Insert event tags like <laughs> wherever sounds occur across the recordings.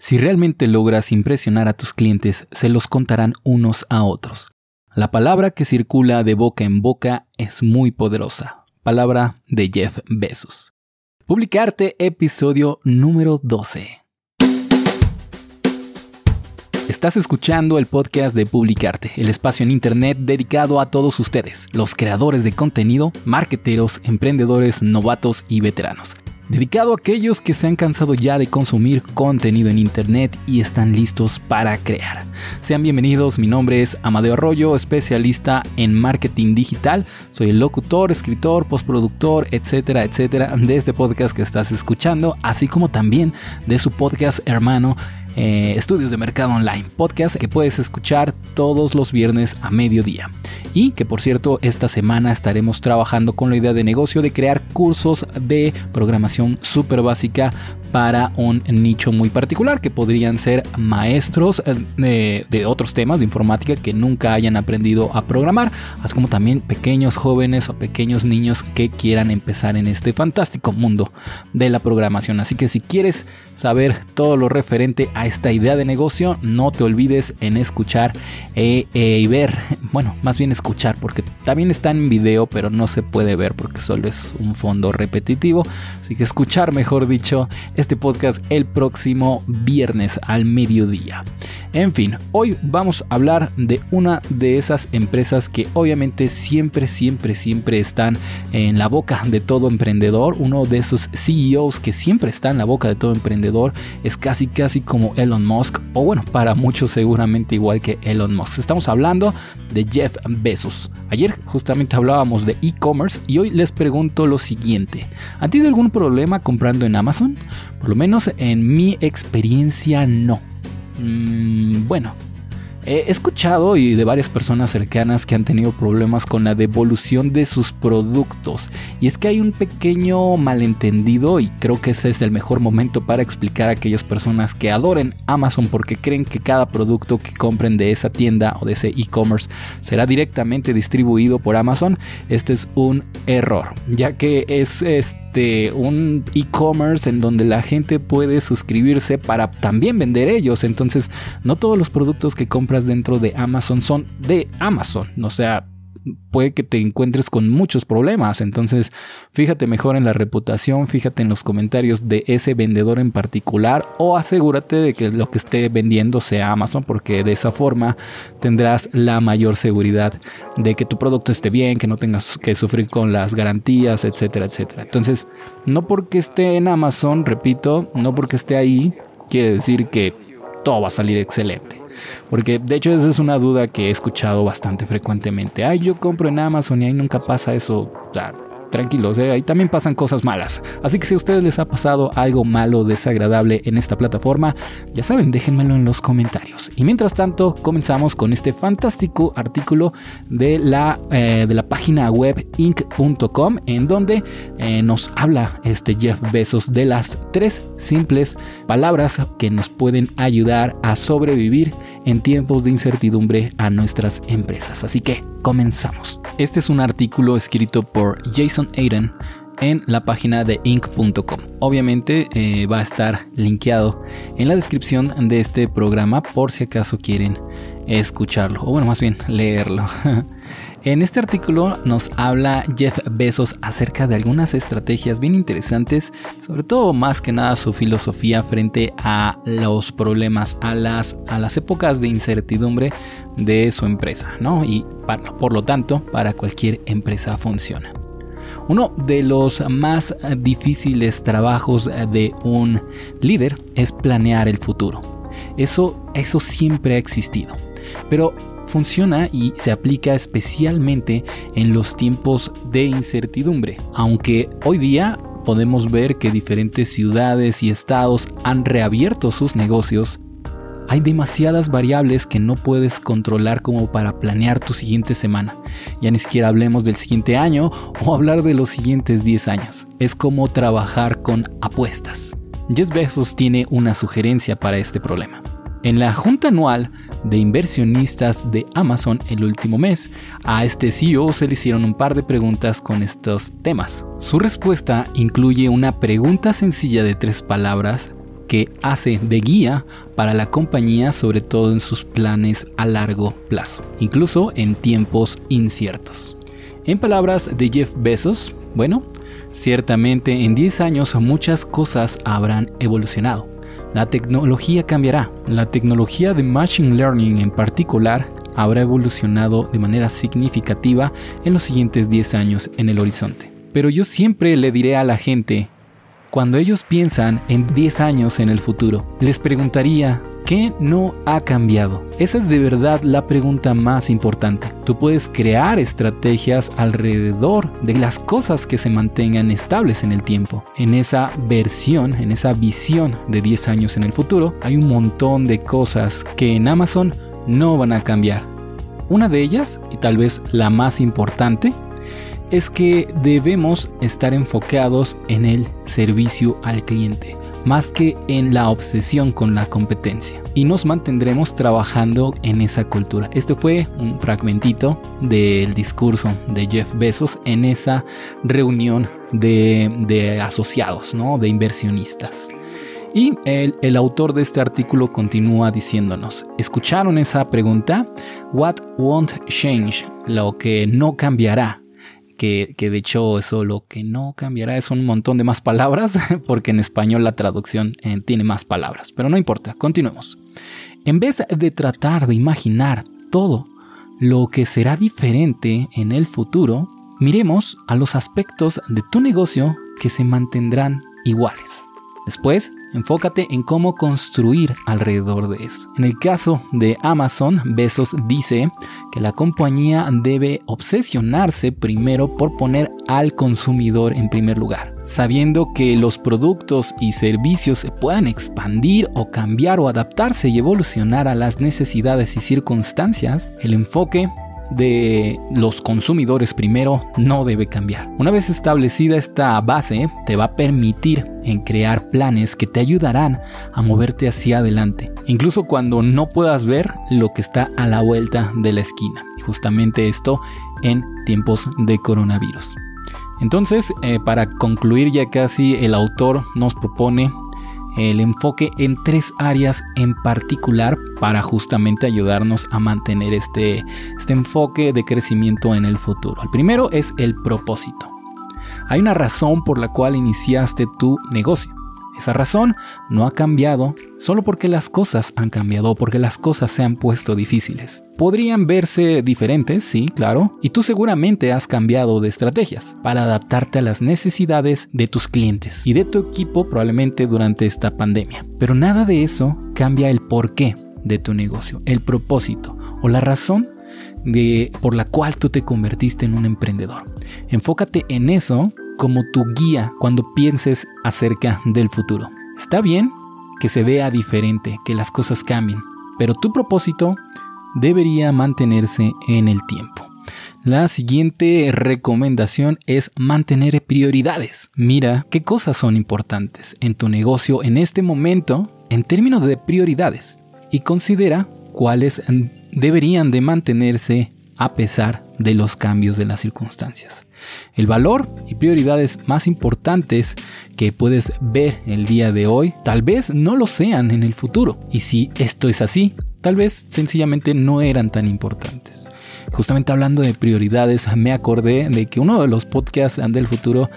Si realmente logras impresionar a tus clientes, se los contarán unos a otros. La palabra que circula de boca en boca es muy poderosa. Palabra de Jeff Bezos. Publicarte episodio número 12. Estás escuchando el podcast de Publicarte, el espacio en Internet dedicado a todos ustedes, los creadores de contenido, marketeros, emprendedores, novatos y veteranos. Dedicado a aquellos que se han cansado ya de consumir contenido en Internet y están listos para crear. Sean bienvenidos, mi nombre es Amadeo Arroyo, especialista en marketing digital. Soy el locutor, escritor, postproductor, etcétera, etcétera, de este podcast que estás escuchando, así como también de su podcast hermano eh, Estudios de Mercado Online, podcast que puedes escuchar todos los viernes a mediodía. Y que por cierto, esta semana estaremos trabajando con la idea de negocio de crear cursos de programación súper básica para un nicho muy particular, que podrían ser maestros eh, de, otros temas de informática que nunca hayan aprendido a programar, así como también pequeños jóvenes o pequeños niños que quieran empezar en este fantástico mundo de la programación. Así que si quieres saber todo lo referente a esta idea de negocio, no te olvides en escuchar eh, eh, y ver, bueno, más bien escuchar, porque también está en video, pero no se puede ver porque solo es un fondo repetitivo. Así que escuchar, mejor dicho, este podcast el próximo viernes al mediodía. En fin, hoy vamos a hablar de una de esas empresas que obviamente siempre, siempre, siempre están en la boca de todo emprendedor. Uno de esos CEOs que siempre está en la boca de todo emprendedor es casi, casi como Elon Musk, o bueno, para muchos seguramente igual que Elon Musk. Estamos hablando de Jeff Bezos. Ayer justamente hablábamos de e-commerce y hoy les pregunto lo siguiente. ¿Han tenido algún problema comprando en Amazon? Por lo menos en mi experiencia no. Mm, bueno, He escuchado y de varias personas cercanas que han tenido problemas con la devolución de sus productos. Y es que hay un pequeño malentendido y creo que ese es el mejor momento para explicar a aquellas personas que adoren Amazon porque creen que cada producto que compren de esa tienda o de ese e-commerce será directamente distribuido por Amazon. Este es un error, ya que es un e-commerce en donde la gente puede suscribirse para también vender ellos. Entonces, no todos los productos que compren dentro de Amazon son de Amazon. O sea, puede que te encuentres con muchos problemas. Entonces, fíjate mejor en la reputación, fíjate en los comentarios de ese vendedor en particular o asegúrate de que lo que esté vendiendo sea Amazon porque de esa forma tendrás la mayor seguridad de que tu producto esté bien, que no tengas que sufrir con las garantías, etcétera, etcétera. Entonces, no porque esté en Amazon, repito, no porque esté ahí, quiere decir que todo va a salir excelente. Porque de hecho esa es una duda que he escuchado bastante frecuentemente. Ay, yo compro en Amazon y ahí nunca pasa eso. O sea, tranquilos, ahí también pasan cosas malas. Así que si a ustedes les ha pasado algo malo, desagradable en esta plataforma, ya saben, déjenmelo en los comentarios. Y mientras tanto, comenzamos con este fantástico artículo de la, eh, de la página web inc.com, en donde eh, nos habla este Jeff Bezos de las tres simples palabras que nos pueden ayudar a sobrevivir en tiempos de incertidumbre a nuestras empresas. Así que comenzamos. Este es un artículo escrito por Jason Aiden en la página de inc.com. Obviamente eh, va a estar linkeado en la descripción de este programa por si acaso quieren escucharlo, o bueno, más bien leerlo. <laughs> En este artículo nos habla Jeff Bezos acerca de algunas estrategias bien interesantes, sobre todo más que nada su filosofía frente a los problemas, a las, a las épocas de incertidumbre de su empresa, ¿no? Y por lo tanto, para cualquier empresa funciona. Uno de los más difíciles trabajos de un líder es planear el futuro. Eso, eso siempre ha existido. Pero funciona y se aplica especialmente en los tiempos de incertidumbre, aunque hoy día podemos ver que diferentes ciudades y estados han reabierto sus negocios, hay demasiadas variables que no puedes controlar como para planear tu siguiente semana. Ya ni siquiera hablemos del siguiente año o hablar de los siguientes 10 años. Es como trabajar con apuestas. Jeff Bezos tiene una sugerencia para este problema. En la junta anual de inversionistas de Amazon el último mes, a este CEO se le hicieron un par de preguntas con estos temas. Su respuesta incluye una pregunta sencilla de tres palabras que hace de guía para la compañía, sobre todo en sus planes a largo plazo, incluso en tiempos inciertos. En palabras de Jeff Bezos, bueno, ciertamente en 10 años muchas cosas habrán evolucionado. La tecnología cambiará. La tecnología de Machine Learning en particular habrá evolucionado de manera significativa en los siguientes 10 años en el horizonte. Pero yo siempre le diré a la gente, cuando ellos piensan en 10 años en el futuro, les preguntaría, ¿qué no ha cambiado? Esa es de verdad la pregunta más importante. Tú puedes crear estrategias alrededor de las cosas que se mantengan estables en el tiempo. En esa versión, en esa visión de 10 años en el futuro, hay un montón de cosas que en Amazon no van a cambiar. Una de ellas, y tal vez la más importante, es que debemos estar enfocados en el servicio al cliente, más que en la obsesión con la competencia. Y nos mantendremos trabajando en esa cultura. Este fue un fragmentito del discurso de Jeff Bezos en esa reunión de, asociados, ¿no? de inversionistas. Y el, autor de este artículo continúa diciéndonos, ¿escucharon esa pregunta? What won't change? Lo que no cambiará. Que, de hecho eso lo que no cambiará es un montón de más palabras, <laughs> porque en español la traducción eh, tiene más palabras. Pero no importa, continuemos. En vez de tratar de imaginar todo lo que será diferente en el futuro, miremos a los aspectos de tu negocio que se mantendrán iguales. Después, enfócate en cómo construir alrededor de eso. En el caso de Amazon, Bezos dice que la compañía debe obsesionarse primero por poner al consumidor en primer lugar. Sabiendo que los productos y servicios se puedan expandir o cambiar o adaptarse y evolucionar a las necesidades y circunstancias, el enfoque de los consumidores primero no debe cambiar. Una vez establecida esta base, te va a permitir en crear planes que te ayudarán a moverte hacia adelante, incluso cuando no puedas ver lo que está a la vuelta de la esquina. Y justamente esto en tiempos de coronavirus. Entonces, eh, para concluir ya casi, el autor nos propone el enfoque en tres áreas en particular para justamente ayudarnos a mantener este, este enfoque de crecimiento en el futuro. El primero es el propósito. Hay una razón por la cual iniciaste tu negocio. Esa razón no ha cambiado solo porque las cosas han cambiado porque las cosas se han puesto difíciles. Podrían verse diferentes, sí, claro, y tú seguramente has cambiado de estrategias para adaptarte a las necesidades de tus clientes y de tu equipo probablemente durante esta pandemia. Pero nada de eso cambia el porqué de tu negocio, el propósito o la razón de, por la cual tú te convertiste en un emprendedor. Enfócate en eso como tu guía cuando pienses acerca del futuro. Está bien que se vea diferente, que las cosas cambien, pero tu propósito debería mantenerse en el tiempo. La siguiente recomendación es mantener prioridades. Mira qué cosas son importantes en tu negocio en este momento en términos de prioridades y considera cuáles deberían de mantenerse a pesar de los cambios de las circunstancias. El valor y prioridades más importantes que puedes ver el día de hoy tal vez no lo sean en el futuro. Y si esto es así, tal vez sencillamente no eran tan importantes. Justamente hablando de prioridades, me acordé de que uno de los podcasts del futuro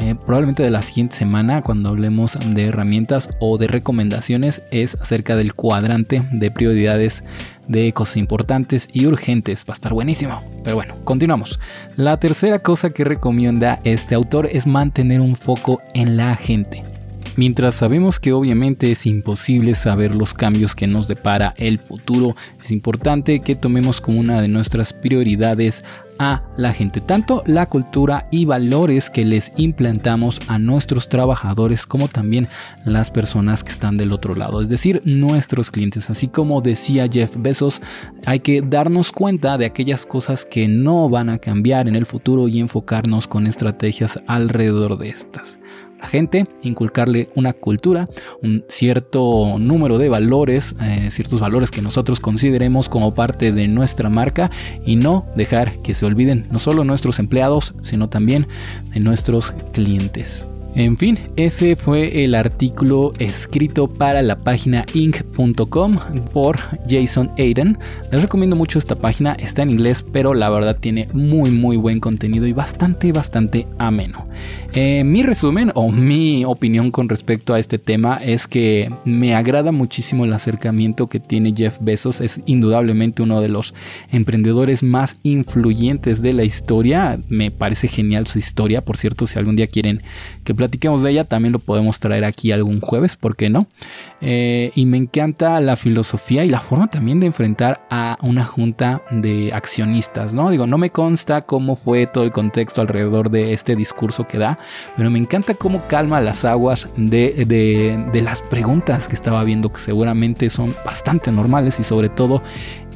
eh, probablemente de la siguiente semana cuando hablemos de herramientas o de recomendaciones es acerca del cuadrante de prioridades de cosas importantes y urgentes. Va a estar buenísimo. Pero bueno, continuamos. La tercera cosa que recomienda este autor es mantener un foco en la gente. Mientras sabemos que obviamente es imposible saber los cambios que nos depara el futuro, es importante que tomemos como una de nuestras prioridades a la gente, tanto la cultura y valores que les implantamos a nuestros trabajadores como también las personas que están del otro lado, es decir, nuestros clientes. Así como decía Jeff Bezos, hay que darnos cuenta de aquellas cosas que no van a cambiar en el futuro y enfocarnos con estrategias alrededor de estas la gente, inculcarle una cultura, un cierto número de valores, eh, ciertos valores que nosotros consideremos como parte de nuestra marca y no dejar que se olviden no solo nuestros empleados, sino también de nuestros clientes. En fin, ese fue el artículo escrito para la página inc.com por Jason Aiden. Les recomiendo mucho esta página, está en inglés, pero la verdad tiene muy muy buen contenido y bastante bastante ameno. Eh, mi resumen o mi opinión con respecto a este tema es que me agrada muchísimo el acercamiento que tiene Jeff Bezos, es indudablemente uno de los emprendedores más influyentes de la historia, me parece genial su historia, por cierto, si algún día quieren que platiquemos de ella, también lo podemos traer aquí algún jueves, ¿por qué no? Eh, y me encanta la filosofía y la forma también de enfrentar a una junta de accionistas, ¿no? Digo, no me consta cómo fue todo el contexto alrededor de este discurso que da, pero me encanta cómo calma las aguas de, de las preguntas que estaba viendo, que seguramente son bastante normales y sobre todo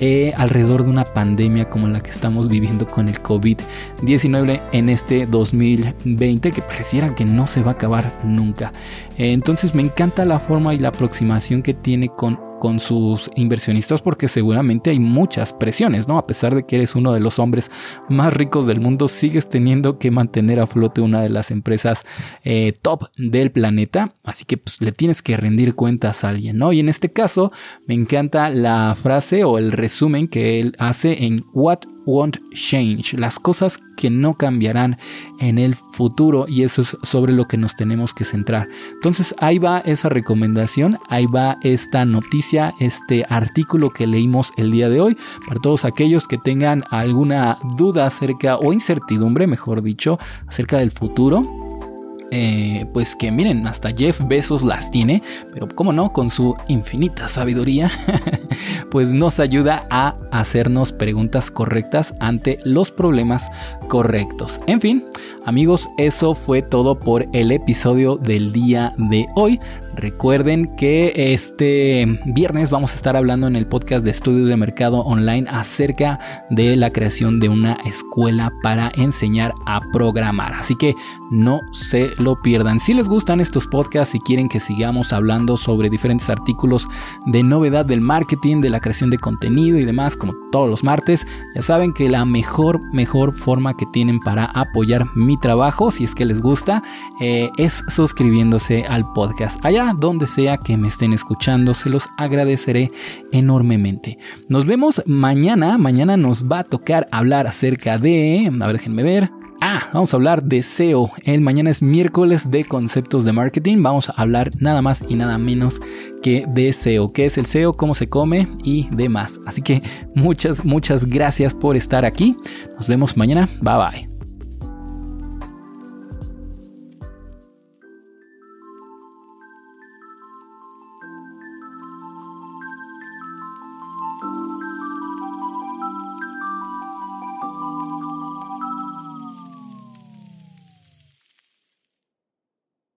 eh, alrededor de una pandemia como la que estamos viviendo con el COVID-19 en este 2020 que pareciera que no se va a acabar nunca. Eh, entonces me encanta la forma y la aproximación que tiene con con sus inversionistas porque seguramente hay muchas presiones, ¿no? A pesar de que eres uno de los hombres más ricos del mundo, sigues teniendo que mantener a flote una de las empresas eh, top del planeta, así que pues, le tienes que rendir cuentas a alguien, ¿no? Y en este caso me encanta la frase o el resumen que él hace en What won't change, las cosas que no cambiarán en el futuro y eso es sobre lo que nos tenemos que centrar. Entonces ahí va esa recomendación, ahí va esta noticia, este artículo que leímos el día de hoy para todos aquellos que tengan alguna duda acerca o incertidumbre, mejor dicho, acerca del futuro eh, pues que miren, hasta Jeff Bezos las tiene, pero como no, con su infinita sabiduría, <laughs> pues nos ayuda a hacernos preguntas correctas ante los problemas correctos. En fin, amigos, eso fue todo por el episodio del día de hoy. Recuerden que este viernes vamos a estar hablando en el podcast de estudios de mercado online acerca de la creación de una escuela para enseñar a programar. Así que no se lo pierdan. Si les gustan estos podcasts y quieren que sigamos hablando sobre diferentes artículos de novedad del marketing, de la creación de contenido y demás, como todos los martes, ya saben que la mejor, mejor forma que tienen para apoyar mi trabajo, si es que les gusta, eh, es suscribiéndose al podcast. Allá donde sea que me estén escuchando, se los agradeceré enormemente. Nos vemos mañana. Mañana nos va a tocar hablar acerca de... A ver, déjenme ver. Ah, vamos a hablar de SEO. El mañana es miércoles de conceptos de marketing. Vamos a hablar nada más y nada menos que de SEO. ¿Qué es el SEO? ¿Cómo se come? Y demás. Así que muchas, muchas gracias por estar aquí. Nos vemos mañana. Bye bye.